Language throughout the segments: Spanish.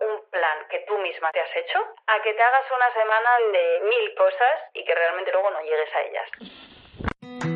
un plan que tú misma te has hecho a que te hagas una semana de mil cosas y que realmente luego no llegues a ellas.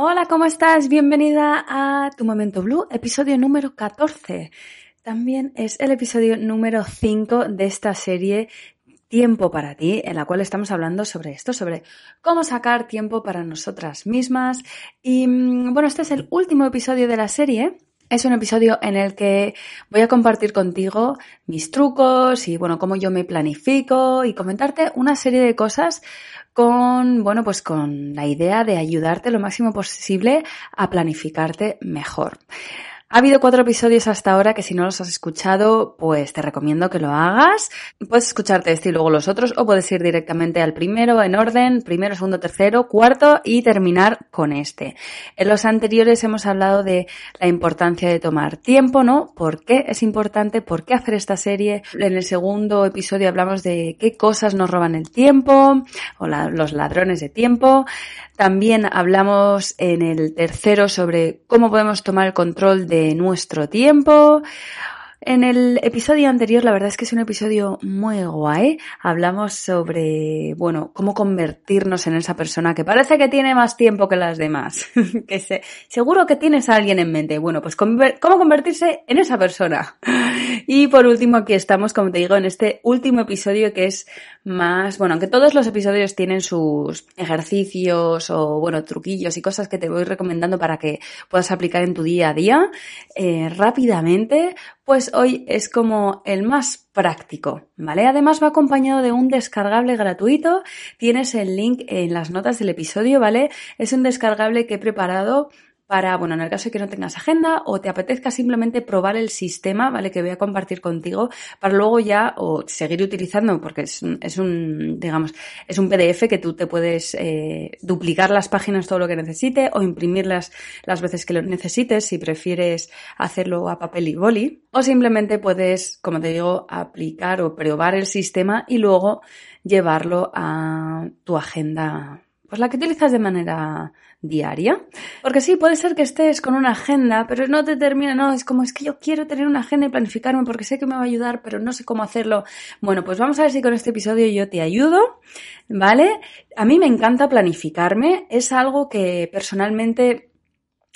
Hola, ¿cómo estás? Bienvenida a Tu Momento Blue, episodio número 14. También es el episodio número 5 de esta serie Tiempo para ti, en la cual estamos hablando sobre esto, sobre cómo sacar tiempo para nosotras mismas. Y mm, bueno, este es el último episodio de la serie. Es un episodio en el que voy a compartir contigo mis trucos y bueno, cómo yo me planifico y comentarte una serie de cosas con, bueno, pues con la idea de ayudarte lo máximo posible a planificarte mejor. Ha habido cuatro episodios hasta ahora que si no los has escuchado, pues te recomiendo que lo hagas. Puedes escucharte este y luego los otros o puedes ir directamente al primero en orden, primero, segundo, tercero, cuarto y terminar con este. En los anteriores hemos hablado de la importancia de tomar tiempo, ¿no? ¿Por qué es importante? ¿Por qué hacer esta serie? En el segundo episodio hablamos de qué cosas nos roban el tiempo o los ladrones de tiempo. También hablamos en el tercero sobre cómo podemos tomar el control de nuestro tiempo. En el episodio anterior, la verdad es que es un episodio muy guay. Hablamos sobre, bueno, cómo convertirnos en esa persona que parece que tiene más tiempo que las demás. que se, seguro que tienes a alguien en mente. Bueno, pues cómo convertirse en esa persona. y por último, aquí estamos, como te digo, en este último episodio que es más, bueno, aunque todos los episodios tienen sus ejercicios o, bueno, truquillos y cosas que te voy recomendando para que puedas aplicar en tu día a día, eh, rápidamente, pues hoy es como el más práctico, ¿vale? Además va acompañado de un descargable gratuito. Tienes el link en las notas del episodio, ¿vale? Es un descargable que he preparado para, bueno, en el caso de que no tengas agenda o te apetezca simplemente probar el sistema, ¿vale? Que voy a compartir contigo para luego ya o seguir utilizando porque es es un digamos, es un PDF que tú te puedes eh, duplicar las páginas todo lo que necesite o imprimirlas las veces que lo necesites si prefieres hacerlo a papel y boli o simplemente puedes, como te digo, aplicar o probar el sistema y luego llevarlo a tu agenda pues la que utilizas de manera diaria. Porque sí, puede ser que estés con una agenda, pero no te termina, no, es como es que yo quiero tener una agenda y planificarme porque sé que me va a ayudar, pero no sé cómo hacerlo. Bueno, pues vamos a ver si con este episodio yo te ayudo, ¿vale? A mí me encanta planificarme, es algo que personalmente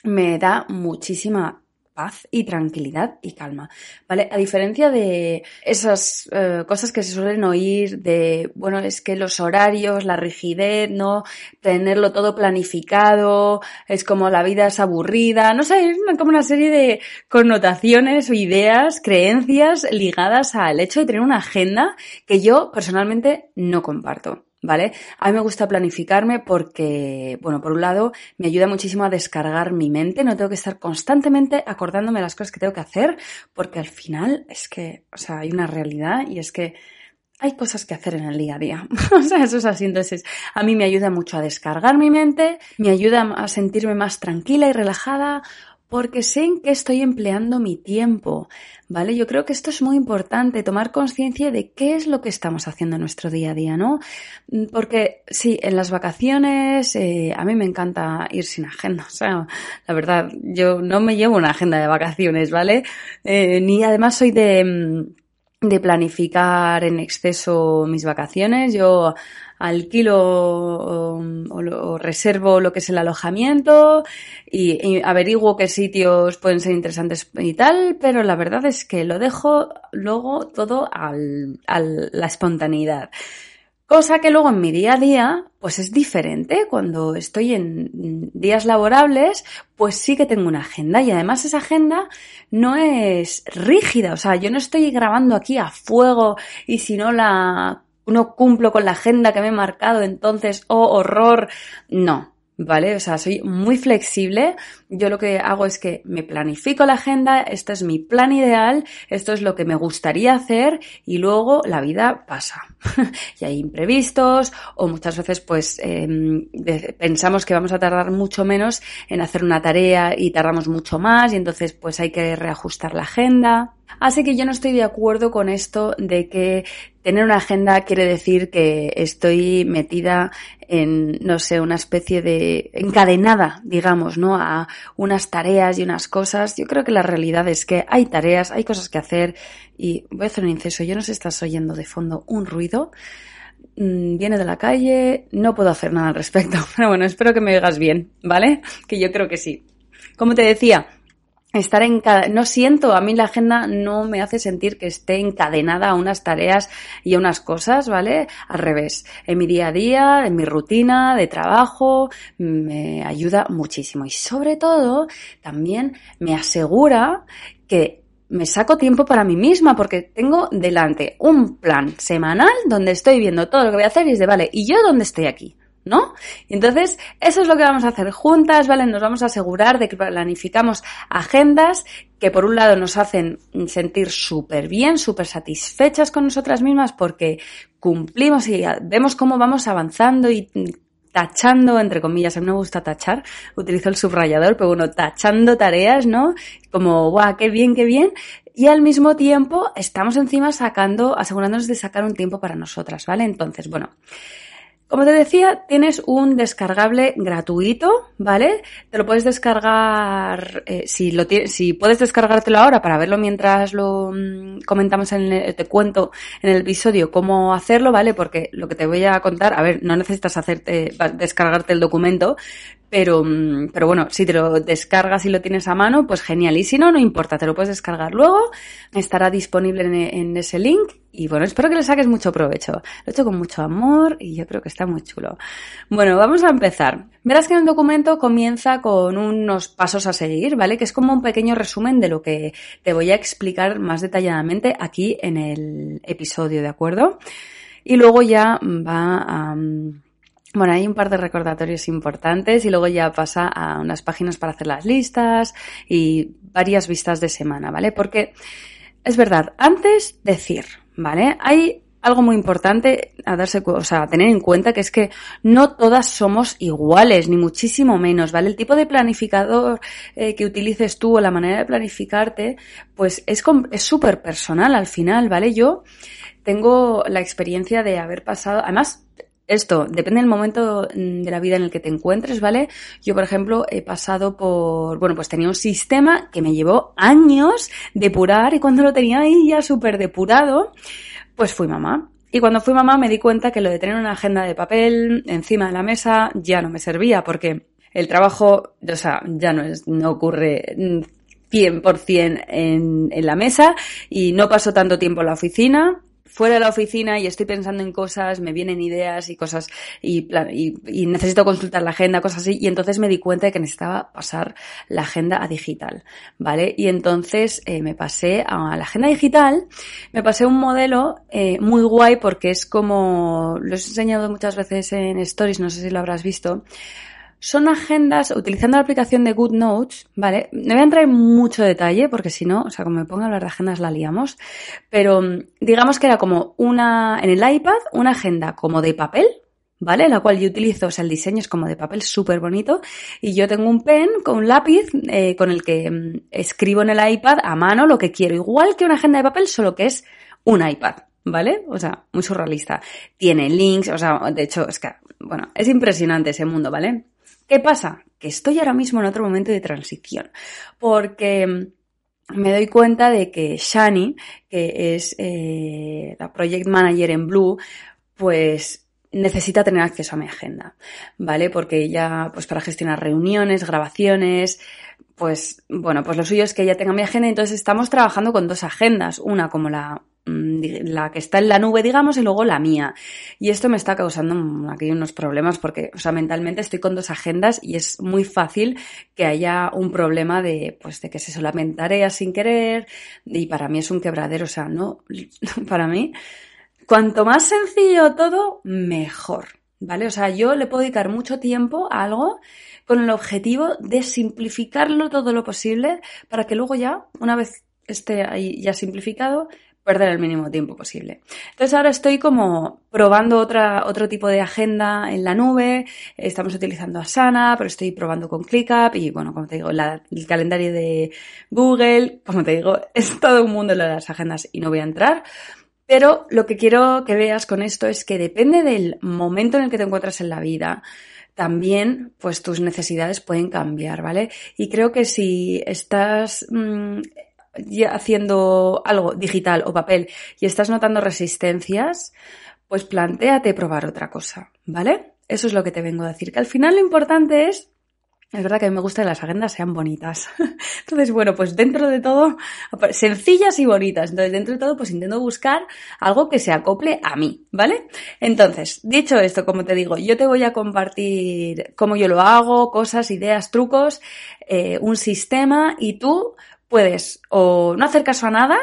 me da muchísima paz y tranquilidad y calma, ¿vale? A diferencia de esas eh, cosas que se suelen oír de, bueno, es que los horarios, la rigidez, ¿no? Tenerlo todo planificado, es como la vida es aburrida, no sé, es como una serie de connotaciones o ideas, creencias ligadas al hecho de tener una agenda que yo personalmente no comparto. ¿Vale? A mí me gusta planificarme porque, bueno, por un lado me ayuda muchísimo a descargar mi mente, no tengo que estar constantemente acordándome las cosas que tengo que hacer, porque al final es que, o sea, hay una realidad y es que hay cosas que hacer en el día a día. o sea, eso es así. Entonces, a mí me ayuda mucho a descargar mi mente, me ayuda a sentirme más tranquila y relajada, porque sé en qué estoy empleando mi tiempo, ¿vale? Yo creo que esto es muy importante, tomar conciencia de qué es lo que estamos haciendo en nuestro día a día, ¿no? Mm, porque sí, en las vacaciones eh, a mí me encanta ir sin agenda, o sea, la verdad, yo no me llevo una agenda de vacaciones, ¿vale? Eh, ni además soy mm, de planificar en exceso mis vacaciones. Yo alquilo o, reservo lo que es el alojamiento y, averiguo qué sitios pueden ser interesantes y tal, pero la verdad es que lo dejo luego todo a la espontaneidad. Cosa que luego en mi día a día, pues es diferente. Cuando estoy en días laborables, pues sí que tengo una agenda y además esa agenda no es rígida. O sea, yo no estoy grabando aquí a fuego y si no la no cumplo con la agenda que me he marcado, entonces, oh, horror. No, ¿vale? O sea, soy muy flexible. Yo lo que hago es que me planifico la agenda, esto es mi plan ideal, esto es lo que me gustaría hacer y luego la vida pasa. y hay imprevistos o muchas veces pues em, pensamos que vamos a tardar mucho menos en hacer una tarea y tardamos mucho más y entonces pues hay que reajustar la agenda. Así que yo no estoy de acuerdo con esto de que tener una agenda quiere decir que estoy metida en, no sé, una especie de encadenada, digamos, ¿no? A unas tareas y unas cosas. Yo creo que la realidad es que hay tareas, hay cosas que hacer y voy a hacer un inceso. Yo no sé si estás oyendo de fondo un ruido. Mm, viene de la calle, no puedo hacer nada al respecto. Pero bueno, espero que me oigas bien, ¿vale? Que yo creo que sí. Como te decía, estar en no siento, a mí la agenda no me hace sentir que esté encadenada a unas tareas y a unas cosas, ¿vale? Al revés, en mi día a día, en mi rutina de trabajo, me ayuda muchísimo y sobre todo también me asegura que me saco tiempo para mí misma porque tengo delante un plan semanal donde estoy viendo todo lo que voy a hacer y es de, vale, ¿y yo dónde estoy aquí? ¿No? Entonces, eso es lo que vamos a hacer juntas, ¿vale? Nos vamos a asegurar de que planificamos agendas que por un lado nos hacen sentir súper bien, súper satisfechas con nosotras mismas porque cumplimos y vemos cómo vamos avanzando y tachando, entre comillas, a mí me gusta tachar, utilizo el subrayador, pero bueno, tachando tareas, ¿no? Como, guau, qué bien, qué bien. Y al mismo tiempo estamos encima sacando, asegurándonos de sacar un tiempo para nosotras, ¿vale? Entonces, bueno, como te decía, tienes un descargable gratuito, ¿vale? Te lo puedes descargar, eh, si lo si puedes descargártelo ahora para verlo mientras lo mm, comentamos en el, te cuento en el episodio cómo hacerlo, ¿vale? Porque lo que te voy a contar, a ver, no necesitas hacerte, descargarte el documento, pero, mm, pero bueno, si te lo descargas y lo tienes a mano, pues genial. Y si no, no importa, te lo puedes descargar luego. Estará disponible en, ese link. Y bueno, espero que le saques mucho provecho. Lo he hecho con mucho amor y yo creo que está muy chulo. Bueno, vamos a empezar. Verás que el documento comienza con unos pasos a seguir, ¿vale? Que es como un pequeño resumen de lo que te voy a explicar más detalladamente aquí en el episodio, ¿de acuerdo? Y luego ya va a bueno, hay un par de recordatorios importantes y luego ya pasa a unas páginas para hacer las listas y varias vistas de semana, ¿vale? Porque es verdad, antes decir, ¿vale? Hay algo muy importante a darse, o sea, a tener en cuenta que es que no todas somos iguales, ni muchísimo menos, ¿vale? El tipo de planificador eh, que utilices tú o la manera de planificarte, pues es súper personal al final, ¿vale? Yo tengo la experiencia de haber pasado, además, esto depende del momento mm, de la vida en el que te encuentres, ¿vale? Yo, por ejemplo, he pasado por, bueno, pues tenía un sistema que me llevó años depurar y cuando lo tenía ahí ya súper depurado, pues fui mamá. Y cuando fui mamá me di cuenta que lo de tener una agenda de papel encima de la mesa ya no me servía porque el trabajo, o sea, ya no es, no ocurre 100% en, en la mesa y no paso tanto tiempo en la oficina fuera de la oficina y estoy pensando en cosas, me vienen ideas y cosas y, y, necesito consultar la agenda, cosas así, y entonces me di cuenta de que necesitaba pasar la agenda a digital, ¿vale? Y entonces eh, me pasé a la agenda digital, me pasé un modelo eh, muy guay porque es como, lo he enseñado muchas veces en stories, no sé si lo habrás visto, son agendas utilizando la aplicación de GoodNotes, ¿vale? No voy a entrar en mucho detalle porque si no, o sea, como me pongo a hablar de agendas la liamos, pero mm, digamos que era como una, en el iPad, una agenda como de papel, ¿vale? La cual yo utilizo, o sea, el diseño es como de papel súper bonito y yo tengo un pen con un lápiz eh, con el que mm, escribo en el iPad a mano lo que quiero, igual que una agenda de papel, solo que es un iPad. ¿Vale? O sea, muy surrealista. Tiene links, o sea, de hecho, es que, bueno, es impresionante ese mundo, ¿vale? ¿Qué pasa? Que estoy ahora mismo en otro momento de transición. Porque mm, me doy cuenta de que Shani, que es eh, la project manager en Blue, pues necesita tener acceso a mi agenda, ¿vale? Porque ella, pues para gestionar reuniones, grabaciones, pues bueno, pues lo suyo es que ella tenga mi agenda, entonces estamos trabajando con dos agendas, una como la la que está en la nube, digamos, y luego la mía. Y esto me está causando aquí unos problemas porque, o sea, mentalmente estoy con dos agendas y es muy fácil que haya un problema de, pues, de que se solamente tareas sin querer y para mí es un quebradero, o sea, no, para mí Cuanto más sencillo todo, mejor. ¿Vale? O sea, yo le puedo dedicar mucho tiempo a algo con el objetivo de simplificarlo todo lo posible para que luego ya, una vez esté ahí ya simplificado, perder el mínimo tiempo posible. Entonces ahora estoy como probando otra, otro tipo de agenda en la nube, estamos utilizando Asana, pero estoy probando con ClickUp y bueno, como te digo, el calendario de Google, como te digo, es todo un mundo de las agendas y no voy a entrar. Pero lo que quiero que veas con esto es que depende del momento en el que te encuentras en la vida, también pues tus necesidades pueden cambiar, ¿vale? Y creo que si estás mm, haciendo algo digital o papel y estás notando resistencias, pues plantéate probar otra cosa, ¿vale? Eso es lo que te vengo a decir, que al final lo importante es es verdad que a mí me gusta que las agendas sean bonitas. Entonces, bueno, pues dentro de todo, sencillas y bonitas. Entonces, dentro de todo, pues intento buscar algo que se acople a mí, ¿vale? Entonces, dicho esto, como te digo, yo te voy a compartir cómo yo lo hago, cosas, ideas, trucos, eh, un sistema y tú puedes o no hacer caso a nada,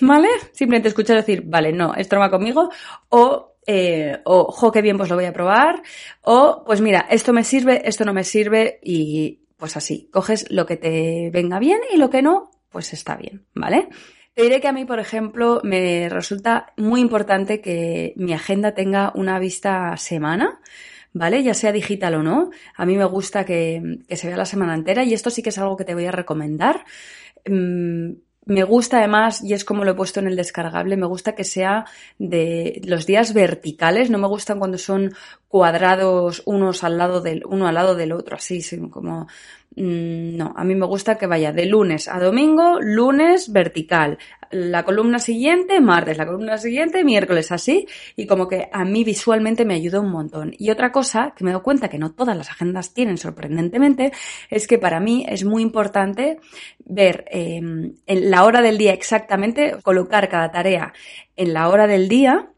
¿vale? Simplemente escuchar decir, vale, no, esto no va conmigo, o eh, o, jo, qué bien, pues lo voy a probar, o, pues mira, esto me sirve, esto no me sirve, y pues así, coges lo que te venga bien y lo que no, pues está bien, ¿vale? Te diré que a mí, por ejemplo, me resulta muy importante que mi agenda tenga una vista semana, ¿vale? Ya sea digital o no. A mí me gusta que, que se vea la semana entera y esto sí que es algo que te voy a recomendar. Mm, me gusta además, y es como lo he puesto en el descargable, me gusta que sea de los días verticales, no me gustan cuando son cuadrados unos al lado del, uno al lado del otro, así, como Mm, no, a mí me gusta que vaya de lunes a domingo, lunes vertical, la columna siguiente martes, la columna siguiente miércoles, así, y como que a mí visualmente me ayuda un montón. Y otra cosa que me doy cuenta que no todas las agendas tienen sorprendentemente, es que para mí es muy importante ver em, en la hora del día exactamente, colocar cada tarea en la hora del día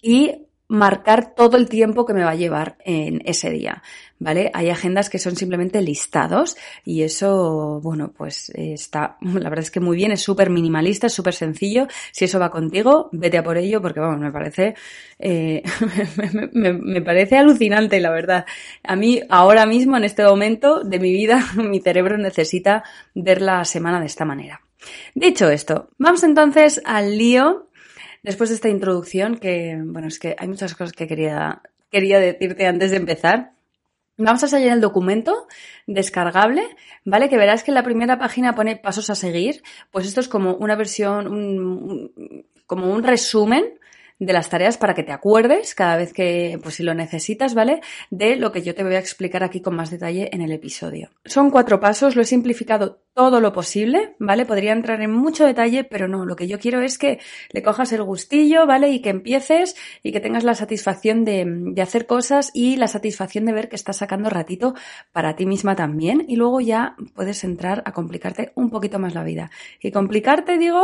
y marcar todo el tiempo que me va a llevar en ese día, ¿vale? Hay agendas que son simplemente listados y eso, bueno, pues está, la verdad es que muy bien, es súper minimalista, es súper sencillo. Si eso va contigo, vete a por ello porque, vamos, me parece, eh, me, me parece alucinante, la verdad. A mí, ahora mismo, en este momento de mi vida, mi cerebro necesita ver la semana de esta manera. Dicho esto, vamos entonces al lío Después de esta introducción, que, bueno, es que hay muchas cosas que quería, quería decirte antes de empezar. Vamos a salir el documento descargable, ¿vale? Que verás que en la primera página pone pasos a seguir. Pues esto es como una versión, como un resumen de las tareas para que te acuerdes cada vez que, pues si lo necesitas, ¿vale? De lo que yo te voy a explicar aquí con más detalle en el episodio. Son cuatro pasos, lo he simplificado todo lo posible, ¿vale? Podría entrar en mucho detalle, pero no, lo que yo quiero es que le cojas el gustillo, ¿vale? Y que empieces y que tengas la satisfacción de, de hacer cosas y la satisfacción de ver que estás sacando ratito para ti misma también y luego ya puedes entrar a complicarte un poquito más la vida. Y complicarte, digo,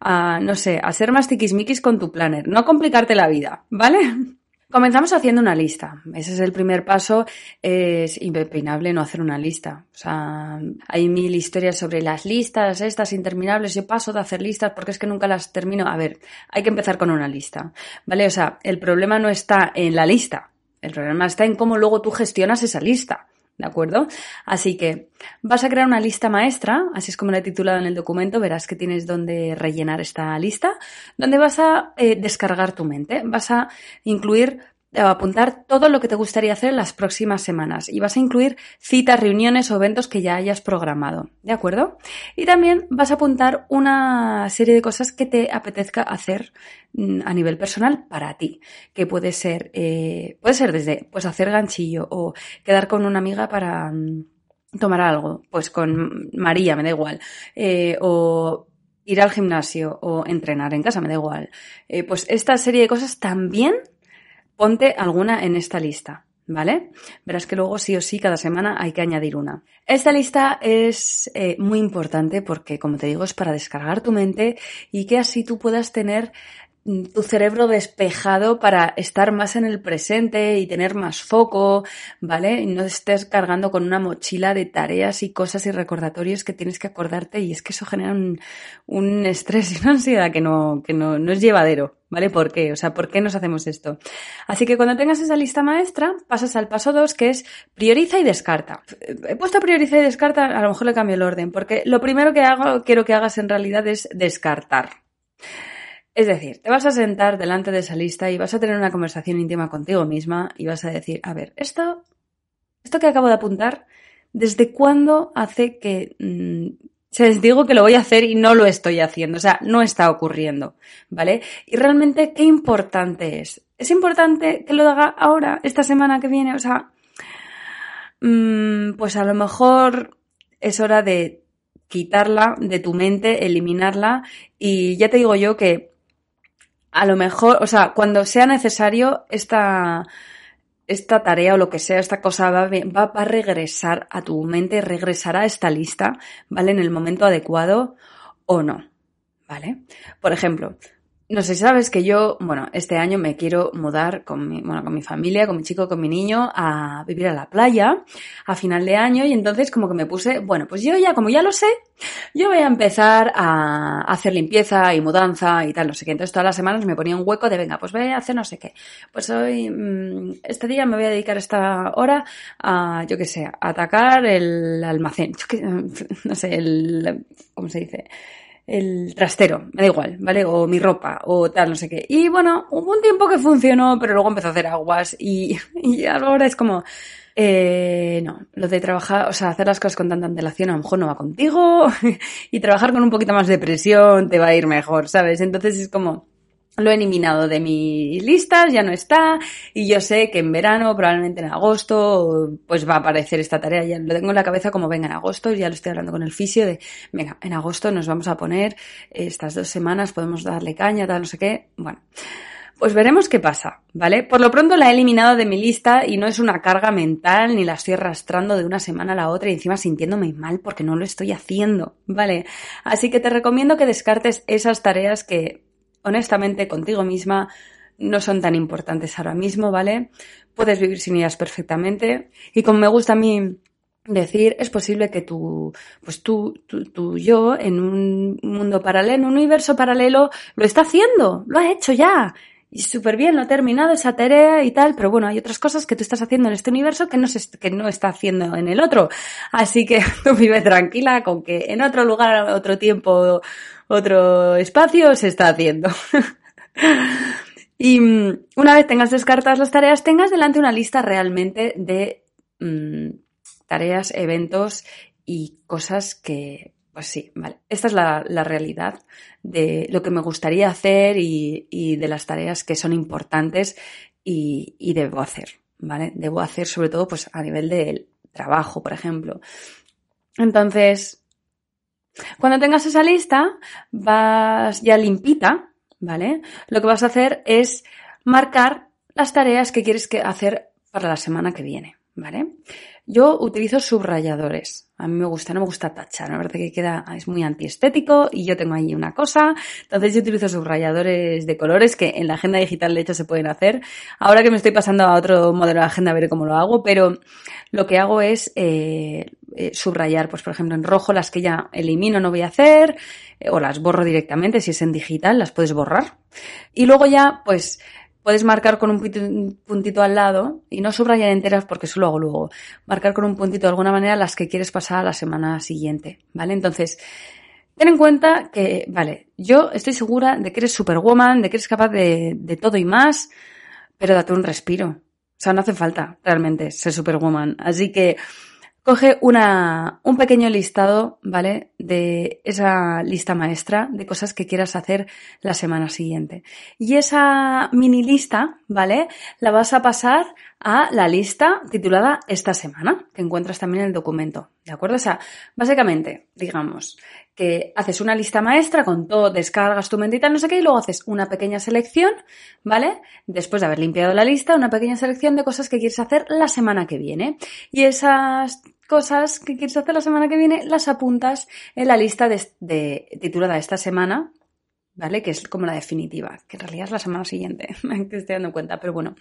a, no sé, a ser más tiquismiquis con tu planner, no complicarte la vida, ¿vale? Comenzamos haciendo una lista. Ese es el primer paso. Es impepinable no hacer una lista. O sea, hay mil historias sobre las listas, estas interminables. Yo paso de hacer listas porque es que nunca las termino. A ver, hay que empezar con una lista. ¿Vale? O sea, el problema no está en la lista. El problema está en cómo luego tú gestionas esa lista. ¿De acuerdo? Así que vas a crear una lista maestra, así es como la he titulado en el documento, verás que tienes donde rellenar esta lista, donde vas a eh, descargar tu mente, vas a incluir apuntar todo lo que te gustaría hacer en las próximas semanas y vas a incluir citas, reuniones o eventos que ya hayas programado, ¿de acuerdo? Y también vas a apuntar una serie de cosas que te apetezca hacer mm, a nivel personal para ti, que puede ser, eh, puede ser desde, pues hacer ganchillo o quedar con una amiga para mm, tomar algo, pues con María, me da igual, eh, o ir al gimnasio o entrenar en casa, me da igual. Eh, pues esta serie de cosas también ponte alguna en esta lista. ¿Vale? Verás que luego sí o sí cada semana hay que añadir una. Esta lista es eh, muy importante porque, como te digo, es para descargar tu mente y que así tú puedas tener tu cerebro despejado para estar más en el presente y tener más foco, ¿vale? Y no estés cargando con una mochila de tareas y cosas y recordatorios que tienes que acordarte y es que eso genera un, estrés y una ansiedad que no, que no, no es llevadero, ¿Vale? ¿Por qué? O sea, ¿por qué nos hacemos esto? Así que cuando tengas esa lista maestra, pasas al paso 2, que es prioriza y descarta. He puesto prioriza y descarta, a lo mejor le cambio el orden, porque lo primero que hago, quiero que hagas en realidad es descartar. Es decir, te vas a sentar delante de esa lista y vas a tener una conversación íntima contigo misma y vas a decir, a ver, esto, esto que acabo de apuntar, ¿desde cuándo hace que mm, se les digo que lo voy a hacer y no lo estoy haciendo, o sea, no está ocurriendo, ¿vale? Y realmente, ¿qué importante es? ¿Es importante que lo haga ahora, esta semana que viene? O sea, mmm, pues a lo mejor es hora de quitarla de tu mente, eliminarla y ya te digo yo que a lo mejor, o sea, cuando sea necesario esta esta tarea o lo que sea, esta cosa va, va, a regresar a tu mente, regresará a esta lista, ¿vale? En el momento adecuado o no, ¿vale? Por ejemplo, no sé, sabes que yo, bueno, este año me quiero mudar con mi, bueno, con mi familia, con mi chico, con mi niño, a vivir a la playa a final de año y entonces como que me puse, bueno, pues yo ya, como ya lo sé, yo voy a empezar a hacer limpieza y mudanza y tal, no sé qué. Entonces todas las semanas me ponía un hueco de, venga, pues voy a hacer no sé qué. Pues hoy, mm, este día me voy a dedicar esta hora a, yo qué sé, a atacar el almacén, no sé, el, ¿cómo se dice? El trastero, me da igual, ¿vale? O mi ropa, o tal, no sé qué. Y bueno, hubo un tiempo que funcionó, pero luego empezó a hacer aguas y, y ahora es como, eh, no, lo de trabajar, o sea, hacer las cosas con tanta antelación a lo mejor no va contigo y trabajar con un poquito más de presión te va a ir mejor, ¿sabes? Entonces es como, lo he eliminado de mis listas, ya no está, y yo sé que en verano, probablemente en agosto, pues va a aparecer esta tarea, ya lo tengo en la cabeza como venga en agosto, ya lo estoy hablando con el fisio de, venga, en agosto nos vamos a poner estas dos semanas, podemos darle caña, tal, no sé qué, bueno. Pues veremos qué pasa, ¿vale? Por lo pronto la he eliminado de mi lista y no es una carga mental ni la estoy arrastrando de una semana a la otra y encima sintiéndome mal porque no lo estoy haciendo, ¿vale? Así que te recomiendo que descartes esas tareas que honestamente contigo misma no son tan importantes ahora mismo, ¿vale? Puedes vivir sin ellas perfectamente. Y como me gusta a mí decir, es posible que tú, pues tú, tú, yo, en un mundo paralelo, en un universo paralelo, lo está haciendo, lo ha hecho ya. Y súper bien, lo ha terminado esa tarea y tal, pero bueno, hay otras cosas que tú estás haciendo en este universo que no, se, que no está haciendo en el otro. Así que tú vive tranquila con que en otro lugar, otro tiempo, otro espacio se está haciendo. y mm, una vez tengas descartadas las tareas, tengas delante una lista realmente de mm, tareas, eventos y cosas que, pues sí, vale. Esta es la, realidad de lo que me gustaría hacer y, de las tareas que son importantes y, y, debo hacer, ¿vale? Debo hacer sobre todo pues a nivel del trabajo, por ejemplo. Entonces, cuando tengas esa lista, vas ya limpita, ¿vale? Lo que vas a hacer es marcar las tareas que quieres hacer para la semana que viene, ¿vale? Yo utilizo subrayadores. A mí me gusta, no me gusta tachar, la verdad que queda, es muy antiestético y yo tengo ahí una cosa. Entonces yo utilizo subrayadores de colores que en la agenda digital de hecho se pueden hacer. Ahora que me estoy pasando a otro modelo de agenda veré cómo lo hago, pero lo que hago es eh, eh, subrayar, pues por ejemplo en rojo las que ya elimino no voy a hacer, eh, o las borro directamente, si es en digital las puedes borrar. Y luego ya, pues puedes marcar con un puntito al lado y no subrayar enteras porque eso lo hago luego. Marcar con un puntito de alguna manera las que quieres pasar a la semana siguiente, ¿vale? Entonces, ten en cuenta que, vale, yo estoy segura de que eres superwoman, de que eres capaz de, de todo y más, pero date un respiro. O sea, no hace falta realmente ser superwoman. Así que, Coge una, un pequeño listado, ¿vale? De esa lista maestra de cosas que quieras hacer la semana siguiente. Y esa mini lista, ¿vale? La vas a pasar a la lista titulada esta semana, que encuentras también en el documento. ¿De acuerdo? O sea, básicamente, digamos, que haces una lista maestra con todo, descargas tu tal, no sé qué, y luego haces una pequeña selección, ¿vale? Después de haber limpiado la lista, una pequeña selección de cosas que quieres hacer la semana que viene. Y esas cosas que quieres hacer la semana que viene las apuntas en la lista de, de titulada esta semana, ¿vale? Que es como la definitiva, que en realidad es la semana siguiente, me estoy dando cuenta, pero bueno,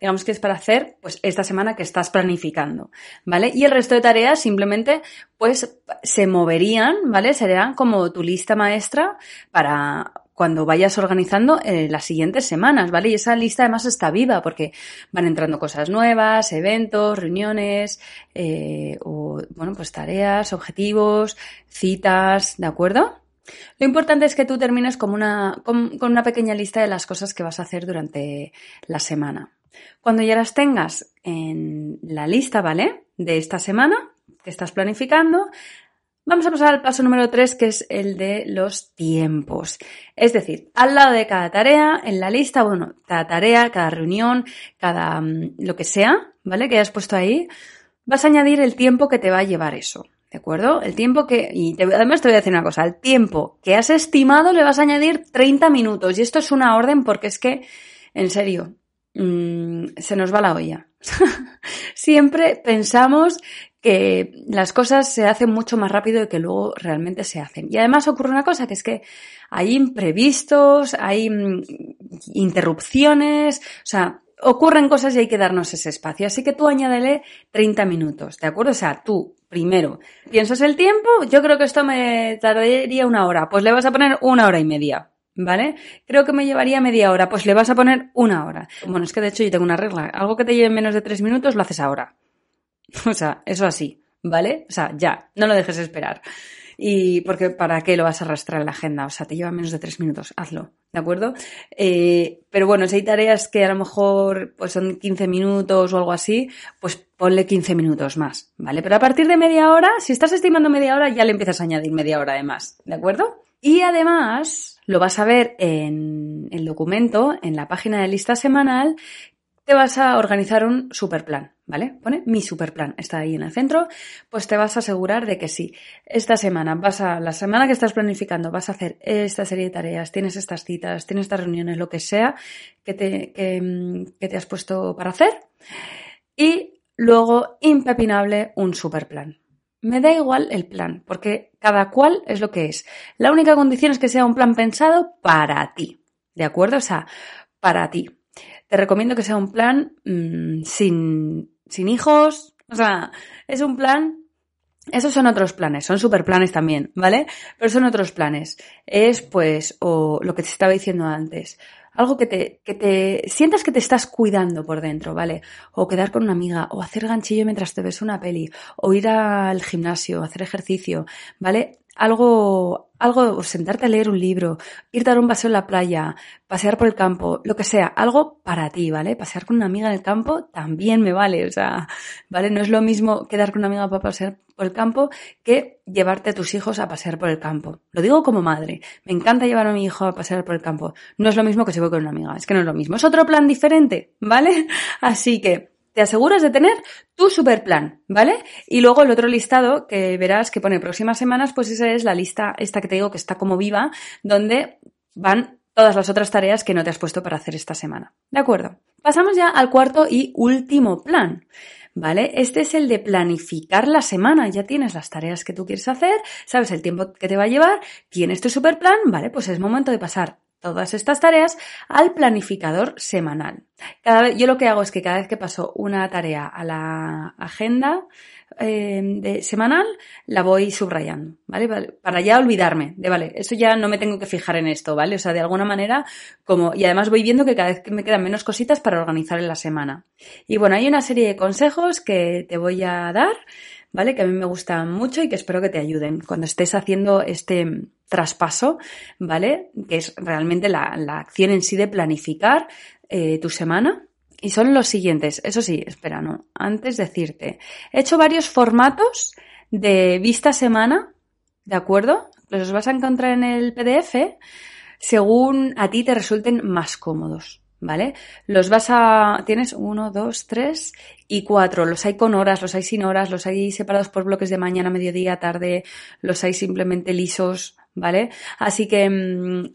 digamos que es para hacer, pues, esta semana que estás planificando, ¿vale? Y el resto de tareas simplemente, pues, se moverían, ¿vale? Serían como tu lista maestra para cuando vayas organizando eh, las siguientes semanas, ¿vale? Y esa lista además está viva porque van entrando cosas nuevas, eventos, reuniones, eh, o, bueno, pues tareas, objetivos, citas, ¿de acuerdo? Lo importante es que tú termines con una, con, una pequeña lista de las cosas que vas a hacer durante la semana. Cuando ya las tengas en la lista, ¿vale? De esta semana que estás planificando, Vamos a pasar al paso número 3, que es el de los tiempos. Es decir, al lado de cada tarea, en la lista, bueno, cada tarea, cada reunión, cada mm, lo que sea, ¿vale? Que hayas puesto ahí, vas a añadir el tiempo que te va a llevar eso. ¿De acuerdo? El tiempo que, y además te voy a decir una cosa, el tiempo que has estimado le vas a añadir 30 minutos. Y esto es una orden porque es que, en serio, mmm, se nos va la olla. Siempre pensamos que las cosas se hacen mucho más rápido de que luego realmente se hacen. Y además ocurre una cosa, que es que hay imprevistos, hay mm, interrupciones, o sea, ocurren cosas y hay que darnos ese espacio. Así que tú añádele 30 minutos, ¿de acuerdo? O sea, tú primero piensas el tiempo, yo creo que esto me tardaría una hora, pues le vas a poner una hora y media. ¿Vale? Creo que me llevaría media hora, pues le vas a poner una hora. Bueno, es que de hecho yo tengo una regla. Algo que te lleve menos de tres minutos lo haces ahora. O sea, eso así, ¿vale? O sea, ya, no lo dejes esperar. Y porque para qué lo vas a arrastrar en la agenda, o sea, te lleva menos de tres minutos, hazlo, ¿de acuerdo? Eh, pero bueno, si hay tareas que a lo mejor pues son 15 minutos o algo así, pues ponle 15 minutos más, ¿vale? Pero a partir de media hora, si estás estimando media hora, ya le empiezas a añadir media hora de más, ¿de acuerdo? Y además, lo vas a ver en el documento, en la página de lista semanal, te vas a organizar un superplan, ¿vale? Pone mi superplan, está ahí en el centro, pues te vas a asegurar de que sí, esta semana vas a, la semana que estás planificando, vas a hacer esta serie de tareas, tienes estas citas, tienes estas reuniones, lo que sea que te, que, te has puesto para hacer. Y luego, impepinable, un superplan. Me da igual el plan, porque cada cual es lo que es. La única condición es que sea un plan pensado para ti, ¿de acuerdo? O sea, para ti te recomiendo que sea un plan mmm, sin, sin hijos. O sea, es un plan esos son otros planes, son super planes también, ¿vale? Pero son otros planes. Es pues, o lo que te estaba diciendo antes, algo que te, que te sientas que te estás cuidando por dentro, ¿vale? O quedar con una amiga, o hacer ganchillo mientras te ves una peli, o ir al gimnasio, hacer ejercicio, ¿vale? Algo, algo, sentarte a leer un libro, ir a dar un paseo en la playa, pasear por el campo, lo que sea, algo para ti, ¿vale? Pasear con una amiga en el campo también me vale, o sea, ¿vale? No es lo mismo quedar con una amiga para pasear por el campo que llevarte a tus hijos a pasear por el campo. Lo digo como madre. Me encanta llevar a mi hijo a pasear por el campo. No es lo mismo que si voy con una amiga, es que no es lo mismo. Es otro plan diferente, ¿vale? Así que, te aseguras de tener tu super plan, ¿vale? Y luego el otro listado que verás que pone próximas semanas, pues esa es la lista, esta que te digo que está como viva, donde van todas las otras tareas que no te has puesto para hacer esta semana. ¿De acuerdo? Pasamos ya al cuarto y último plan. ¿Vale? Este es el de planificar la semana. Ya tienes las tareas que tú quieres hacer, sabes el tiempo que te va a llevar, tienes tu super plan, ¿vale? Pues es momento de pasar todas estas tareas al planificador semanal. Cada vez, yo lo que hago es que cada vez que paso una tarea a la agenda eh, de, semanal, la voy subrayando, ¿vale? Para ya olvidarme de, vale, eso ya no me tengo que fijar en esto, ¿vale? O sea, de alguna manera, como, y además voy viendo que cada vez que me quedan menos cositas para organizar en la semana. Y bueno, hay una serie de consejos que te voy a dar ¿vale? Que a mí me gustan mucho y que espero que te ayuden cuando estés haciendo este traspaso, ¿vale? Que es realmente la, acción en sí de planificar eh, tu semana. Y son los siguientes. Eso sí, espera, no. Antes decirte. He hecho varios formatos de vista semana, ¿de acuerdo? Los vas a encontrar en el PDF según a ti te resulten más cómodos. ¿Vale? Los vas a, tienes uno, dos, tres y cuatro. Los hay con horas, los hay sin horas, los hay separados por bloques de mañana, mediodía, tarde, los hay simplemente lisos, ¿vale? Así que mmm,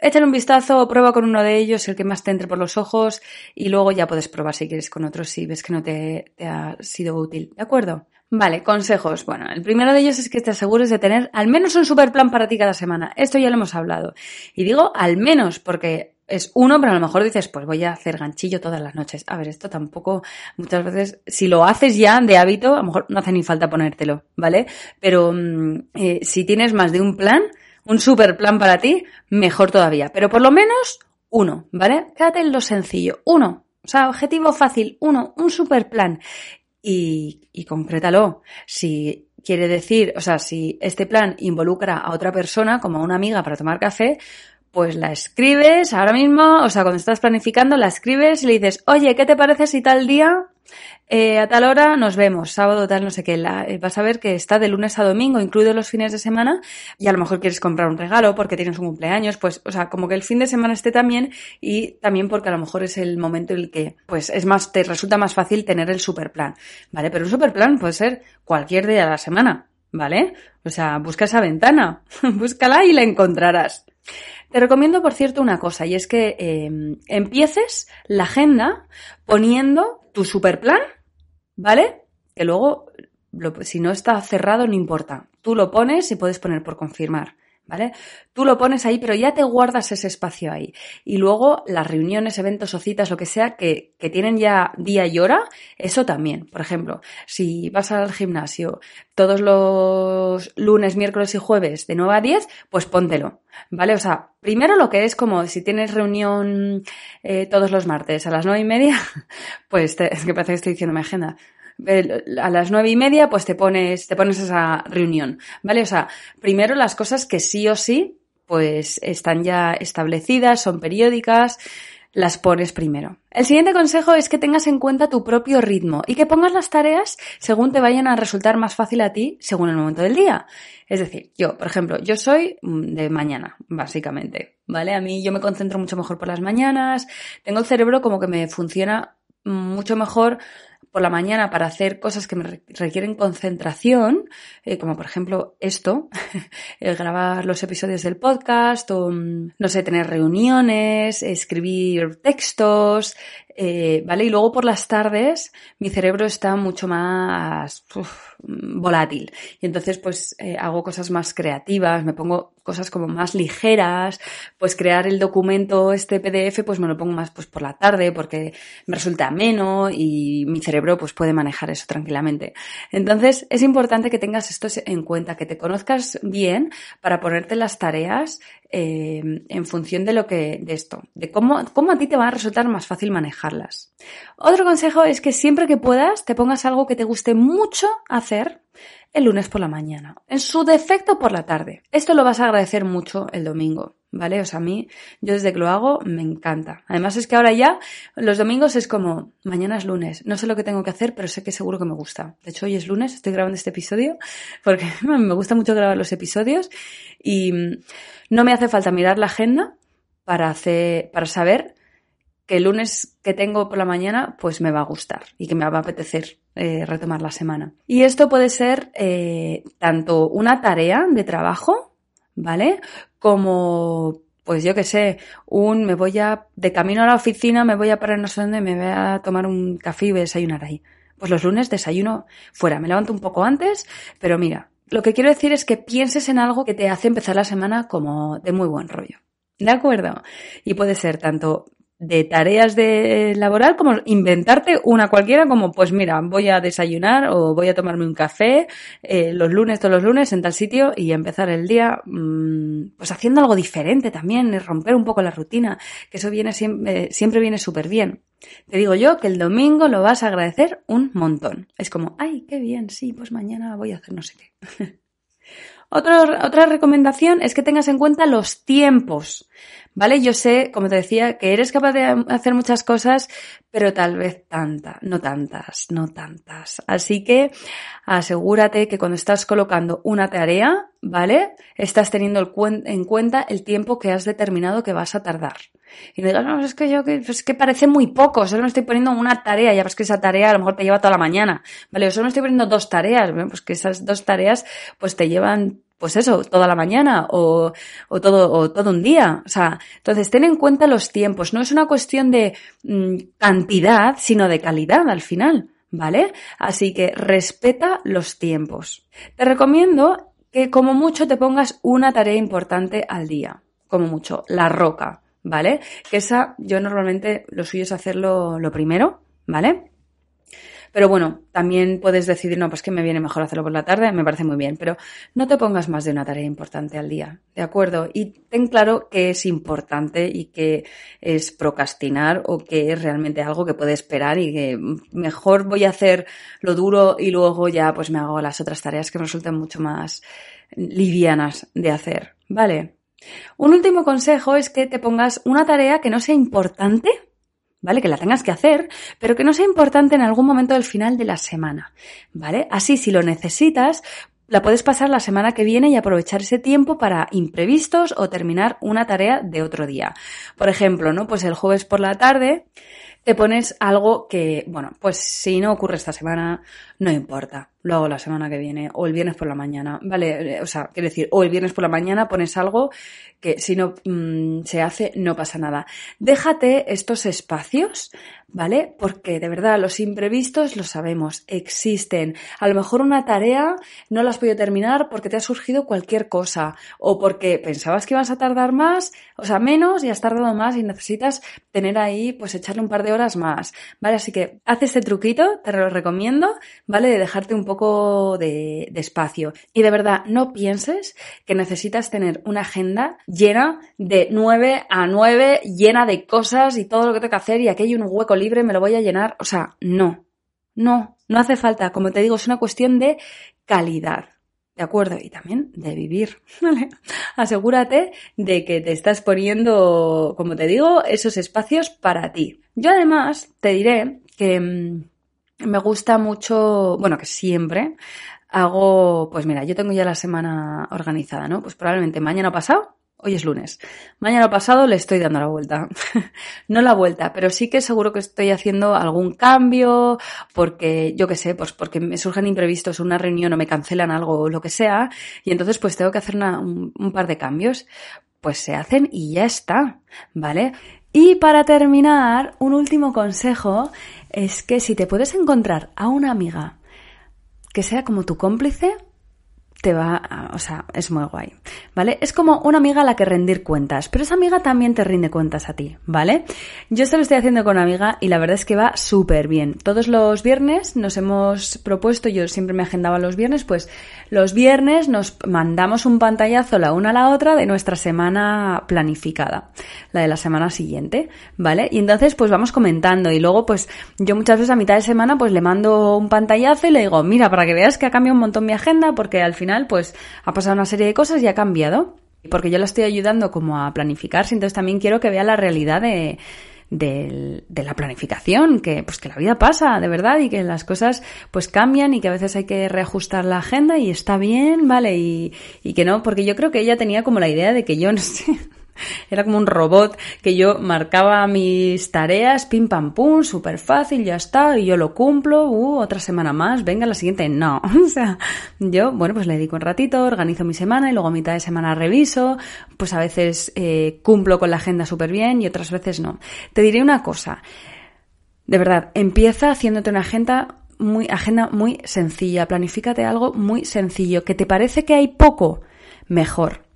échale un vistazo, prueba con uno de ellos, el que más te entre por los ojos, y luego ya puedes probar si quieres con otros si ves que no te, ha sido útil, ¿de acuerdo? Vale, consejos. Bueno, el primero de ellos es que te asegures de tener al menos un super plan para ti cada semana. Esto ya lo hemos hablado. Y digo al menos porque es uno, pero a lo mejor dices, pues voy a hacer ganchillo todas las noches. A ver, esto tampoco, muchas veces, si lo haces ya de hábito, a lo mejor no hace ni falta ponértelo, ¿vale? Pero mm, eh, si tienes más de un plan, un super plan para ti, mejor todavía. Pero por lo menos uno, ¿vale? Quédate en lo sencillo. Uno. O sea, objetivo fácil. Uno, un super plan. Y, y concrétalo. Si quiere decir, o sea, si este plan involucra a otra persona, como a una amiga para tomar café, pues la escribes ahora mismo, o sea, cuando estás planificando, la escribes y le dices, oye, ¿qué te parece si tal día, eh, a tal hora nos vemos, sábado tal, no sé qué, eh, vas a ver que está de lunes a domingo, incluido los fines de semana, y a lo mejor quieres comprar un regalo porque tienes un cumpleaños, pues, o sea, como que el fin de semana esté también y también porque a lo mejor es el momento en el que, pues, es más, te resulta más fácil tener el super plan, ¿vale? Pero un super plan puede ser cualquier día de la semana, ¿vale? O sea, busca esa ventana, búscala y la encontrarás. Te recomiendo, por cierto, una cosa, y es que em, empieces la agenda poniendo tu super plan, ¿vale? Que luego, si no está cerrado, no importa. Tú lo pones y puedes poner por confirmar. ¿Vale? Tú lo pones ahí, pero ya te guardas ese espacio ahí. Y luego las reuniones, eventos o citas, lo que sea, que, que tienen ya día y hora, eso también. Por ejemplo, si vas al gimnasio todos los lunes, miércoles y jueves de 9 a 10, pues póntelo, ¿vale? O sea, primero lo que es como si tienes reunión eh, todos los martes a las nueve y media, pues es que parece que estoy diciendo mi agenda a las nueve y media, pues te pones, te pones esa reunión, ¿vale? O sea, primero las cosas que sí o sí, pues están ya establecidas, son periódicas, las pones primero. El siguiente consejo es que tengas en cuenta tu propio ritmo y que pongas las tareas según te vayan a resultar más fácil a ti según el momento del día. Es decir, yo, por ejemplo, yo soy mm, de mañana, básicamente, ¿vale? A mí yo me concentro mucho mejor por las mañanas, tengo el cerebro como que me funciona mucho mejor por la mañana para hacer cosas que me requieren concentración, eh, como por ejemplo esto, grabar los episodios del podcast mm, no sé, tener reuniones, escribir textos, eh, ¿vale? Y luego por las tardes mi cerebro está mucho más volátil. Y entonces pues eh, hago cosas más creativas, me pongo cosas como más ligeras, pues crear el documento, este PDF, pues me lo pongo más pues por la tarde porque me resulta ameno y mi cerebro pues puede manejar eso tranquilamente. Entonces es importante que tengas esto en cuenta, que te conozcas bien para ponerte las tareas eh, en función de lo que, de esto, de cómo, cómo a ti te va a resultar más fácil Otro consejo es que siempre que puedas te pongas algo que te guste mucho hacer el lunes por la mañana, en su defecto por la tarde. Esto lo vas a agradecer mucho el domingo, ¿vale? O sea, a mí, yo desde que lo hago, me encanta. Además es que ahora ya, los domingos es como, mañana es lunes, no sé lo que tengo que hacer, pero sé que seguro que me gusta. De hecho, hoy es lunes, estoy grabando este episodio, porque me gusta mucho grabar los episodios y no me hace falta mirar la agenda para, hacer, para saber que el lunes que tengo por la mañana pues me va a gustar y que me va a apetecer eh, retomar la semana. Y esto puede ser eh, tanto una tarea de trabajo, ¿vale? Como pues yo que sé, un me voy a, de camino a la oficina, me voy a parar no sé dónde, me voy a tomar un café y voy a desayunar ahí. Pues los lunes desayuno fuera, me levanto un poco antes, pero mira, lo que quiero decir es que pienses en algo que te hace empezar la semana como de muy buen rollo. ¿De acuerdo? Y puede ser tanto de tareas de laboral como inventarte una cualquiera como pues mira voy a desayunar o voy a tomarme un café eh, los lunes todos los lunes en tal sitio y empezar el día mmm, pues haciendo algo diferente también romper un poco la rutina que eso viene siempre, siempre viene súper bien te digo yo que el domingo lo vas a agradecer un montón. Es como ay qué bien sí pues mañana voy a hacer no sé qué Otro, otra recomendación es que tengas en cuenta los tiempos. ¿Vale? Yo sé, como te decía, que eres capaz de hacer muchas cosas, pero tal vez tantas, no tantas, no tantas. Así que asegúrate que cuando estás colocando una tarea, ¿vale? Estás teniendo en cuenta el tiempo que has determinado que vas a tardar. Y no digas, no, es que yo, es que parece muy poco, solo me estoy poniendo una tarea, ya ves que esa tarea a lo mejor te lleva toda la mañana, ¿vale? Solo me estoy poniendo dos tareas, pues que esas dos tareas pues te llevan pues eso, toda la mañana o, o, todo, o todo un día. O sea, entonces ten en cuenta los tiempos. No es una cuestión de mm, cantidad, sino de calidad al final. ¿Vale? Así que respeta los tiempos. Te recomiendo que como mucho te pongas una tarea importante al día. Como mucho. La roca. ¿Vale? Que esa yo normalmente lo suyo es hacerlo lo primero. ¿Vale? Pero bueno, también puedes decidir, no, pues que me viene mejor hacerlo por la tarde, me parece muy bien, pero no te pongas más de una tarea importante al día, ¿de acuerdo? Y ten claro que es importante y que es procrastinar o que es realmente algo que puede esperar y que mejor voy a hacer lo duro y luego ya pues me hago las otras tareas que resultan mucho más livianas de hacer, ¿vale? Un último consejo es que te pongas una tarea que no sea importante, ¿vale? Que la tengas que hacer, pero que no sea importante en algún momento del final de la semana, ¿vale? Así, si lo necesitas, la puedes pasar la semana que viene y aprovechar ese tiempo para imprevistos o terminar una tarea de otro día. Por ejemplo, ¿no? Pues el jueves por la tarde te pones algo que, bueno, pues si no ocurre esta semana, no importa. Lo hago la semana que viene o el viernes por la mañana. Vale, o sea, quiero decir, o el viernes por la mañana pones algo que si no mmm, se hace, no pasa nada. Déjate estos espacios, ¿vale? Porque de verdad, los imprevistos lo sabemos, existen. A lo mejor una tarea no la has podido terminar porque te ha surgido cualquier cosa o porque pensabas que ibas a tardar más, o sea, menos y has tardado más y necesitas tener ahí, pues echarle un par de horas más, ¿vale? Así que haz este truquito, te lo recomiendo, ¿vale? De dejarte un poco de, espacio. Y de verdad, no pienses que necesitas tener una agenda llena de 9 a 9, llena de cosas y todo lo que tengo que hacer y aquí hay un hueco libre, me lo voy a llenar. O sea, no, no, no hace falta. Como te digo, es una cuestión de calidad. ¿De acuerdo? Y también de vivir. ¿vale? Asegúrate de que te estás poniendo, como te digo, esos espacios para ti. Yo además te diré que mm, me gusta mucho, bueno, que siempre hago, pues mira, yo tengo ya la semana organizada, ¿no? Pues probablemente mañana pasado Hoy es lunes. Mañana pasado le estoy dando la vuelta. no la vuelta, pero sí que seguro que estoy haciendo algún cambio, porque yo qué sé, pues porque me surgen imprevistos, una reunión o me cancelan algo o lo que sea, y entonces pues tengo que hacer un par de cambios. Pues se hacen y ya está, ¿vale? Y para terminar, un último consejo es que si te puedes encontrar a una amiga que sea como tu cómplice, te va, o sea, es muy guay, ¿vale? Es como una amiga a la que rendir cuentas, pero esa amiga también te rinde cuentas a ti, ¿vale? Yo esto lo estoy haciendo con una amiga y la verdad es que va súper bien. Todos los viernes nos hemos propuesto, yo siempre me agendaba los viernes, pues los viernes nos mandamos un pantallazo la una a la otra de nuestra semana planificada, la de la semana siguiente, ¿vale? Y entonces pues vamos comentando y luego pues yo muchas veces a mitad de semana pues le mando un pantallazo y le digo, mira, para que veas que ha cambiado un montón mi agenda porque al final pues ha pasado una serie de cosas y ha cambiado. Porque yo la estoy ayudando como a planificarse, entonces también quiero que vea la realidad de, de, de, la planificación, que pues que la vida pasa, de verdad, y que las cosas pues cambian y que a veces hay que reajustar la agenda y está bien, ¿vale? Y, y que no, porque yo creo que ella tenía como la idea de que yo no sé, era como un robot que yo marcaba mis tareas, pim pam pum, súper fácil, ya está, y yo lo cumplo, uh, otra semana más, venga la siguiente, no. o sea, yo, bueno, pues le dedico un ratito, organizo mi semana y luego a mitad de semana reviso, pues a veces eh, cumplo con la agenda súper bien y otras veces no. Te diré una cosa, de verdad, empieza haciéndote una agenda muy, agenda muy sencilla, planifícate algo muy sencillo, que te parece que hay poco, mejor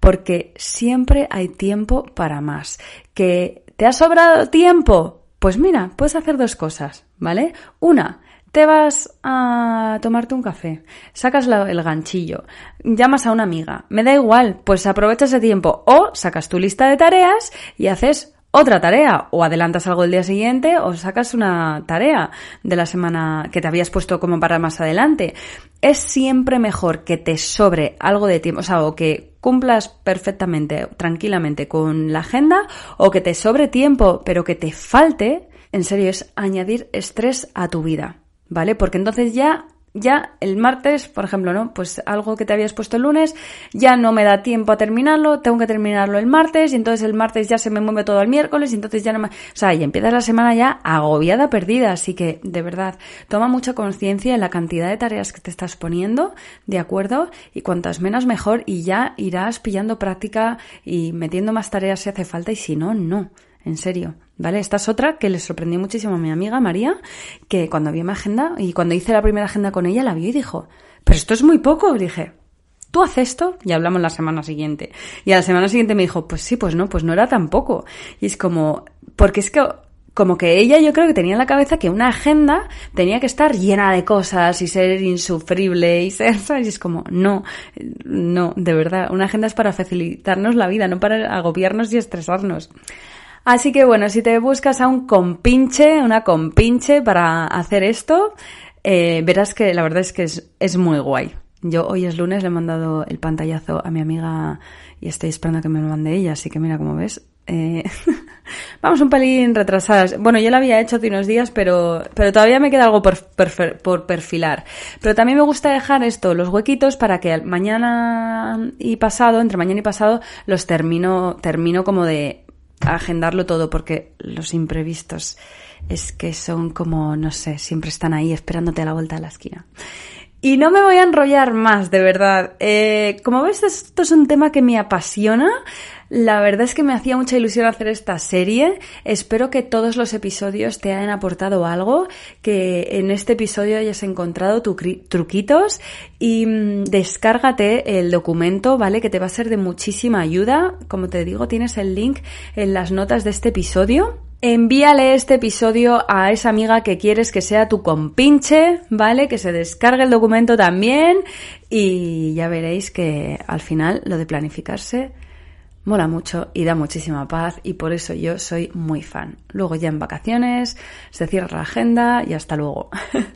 porque siempre hay tiempo para más. ¿Que te ha sobrado tiempo? Pues mira, puedes hacer dos cosas, ¿vale? Una, te vas a tomarte un café, sacas el ganchillo, llamas a una amiga, me da igual, pues aprovecha ese tiempo o sacas tu lista de tareas y haces otra tarea o adelantas algo el día siguiente o sacas una tarea de la semana que te habías puesto como para más adelante. Es siempre mejor que te sobre algo de tiempo, o sea, o que cumplas perfectamente, tranquilamente con la agenda o que te sobre tiempo, pero que te falte, en serio, es añadir estrés a tu vida. ¿vale? Porque entonces ya ya el martes, por ejemplo, ¿no? Pues algo que te habías puesto el lunes, ya no me da tiempo a terminarlo, tengo que terminarlo el martes, y entonces el martes ya se me mueve todo el miércoles, y entonces ya no me... O sea, y empiezas la semana ya agobiada, perdida, así que, de verdad, toma mucha conciencia en la cantidad de tareas que te estás poniendo, ¿de acuerdo? Y cuantas menos mejor, y ya irás pillando práctica y metiendo más tareas si hace falta, y si no, no. En serio, ¿vale? Esta es otra que le sorprendió muchísimo a mi amiga María, que cuando vio mi agenda y cuando hice la primera agenda con ella, la vio y dijo, pero esto es muy poco. Dije, ¿tú haces esto? Y hablamos la semana siguiente. Y a la semana siguiente me dijo, pues sí, pues no, pues no era tan poco. Y es como, porque es que como que ella yo creo que tenía en la cabeza que una agenda tenía que estar llena de cosas y ser insufrible y ser, ¿sabes? Y es como, no, no, de verdad, una agenda es para facilitarnos la vida, no para agobiarnos y estresarnos. Así que bueno, si te buscas a un compinche, una compinche para hacer esto, eh, verás que la verdad es que es, muy guay. Yo hoy es lunes, le he mandado el pantallazo a mi amiga y estoy esperando a que me lo mande ella, así que mira, como ves, eh, vamos un pelín retrasadas. Bueno, yo lo había hecho hace unos días, pero, pero todavía me queda algo por, por, perfilar. Pero también me gusta dejar esto, los huequitos, para que mañana y pasado, entre mañana y pasado, los termino, termino como de agendarlo todo porque los imprevistos es que son como, no sé, siempre están ahí esperándote a la vuelta de la esquina. Y no me voy a enrollar más, de verdad. Eh, como ves, esto es un tema que me apasiona. La verdad es que me hacía mucha ilusión hacer esta serie. Espero que todos los episodios te hayan aportado algo, que en este episodio hayas encontrado truquitos y mm, descárgate el documento, ¿vale? Que te va a ser de muchísima ayuda. Como te digo, tienes el link en las notas de este episodio. Envíale este episodio a esa amiga que quieres que sea tu compinche, ¿vale? Que se descargue el documento también y ya veréis que al final lo de planificarse mola mucho y da muchísima paz y por eso yo soy muy fan. Luego ya en vacaciones se cierra la agenda y hasta luego.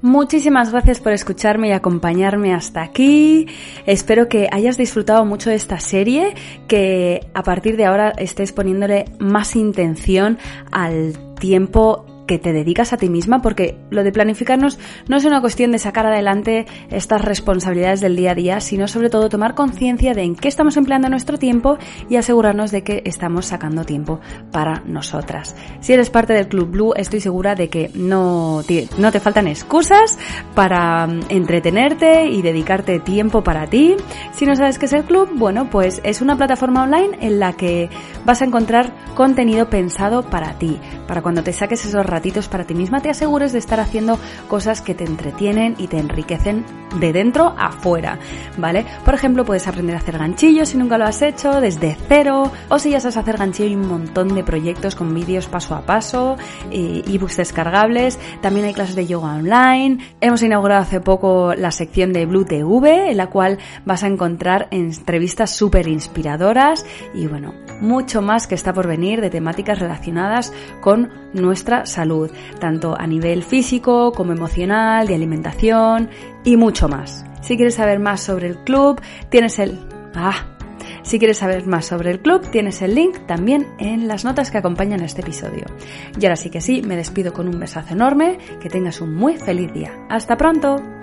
Muchísimas gracias por escucharme y acompañarme hasta aquí. Espero que hayas disfrutado mucho de esta serie, que a partir de ahora estés poniéndole más intención al tiempo que te dedicas a ti misma, porque lo de planificarnos no es una cuestión de sacar adelante estas responsabilidades del día a día, sino sobre todo tomar conciencia de en qué estamos empleando nuestro tiempo y asegurarnos de que estamos sacando tiempo para nosotras. Si eres parte del Club Blue, estoy segura de que no te, no te faltan excusas para mm, entretenerte y dedicarte tiempo para ti. Si no sabes qué es el club, bueno, pues es una plataforma online en la que vas a encontrar contenido pensado para ti, para cuando te saques esos para ti misma, te asegures de estar haciendo cosas que te entretienen y te enriquecen de dentro a fuera, ¿vale? Por ejemplo, puedes aprender a hacer ganchillos si nunca lo has hecho, desde cero, o si ya sabes hacer ganchillo, hay un montón de proyectos con vídeos paso a paso, ebooks descargables, también hay clases de yoga online, hemos inaugurado hace poco la sección de Blue TV, en la cual vas a encontrar entrevistas súper inspiradoras y bueno, mucho más que está por venir de temáticas relacionadas con nuestra salud, tanto a nivel físico como emocional, de alimentación y mucho más. Si quieres saber más sobre el club, tienes el... Ah, si quieres saber más sobre el club, tienes el link también en las notas que acompañan este episodio. Y ahora sí que sí, me despido con un besazo enorme, que tengas un muy feliz día. ¡Hasta pronto!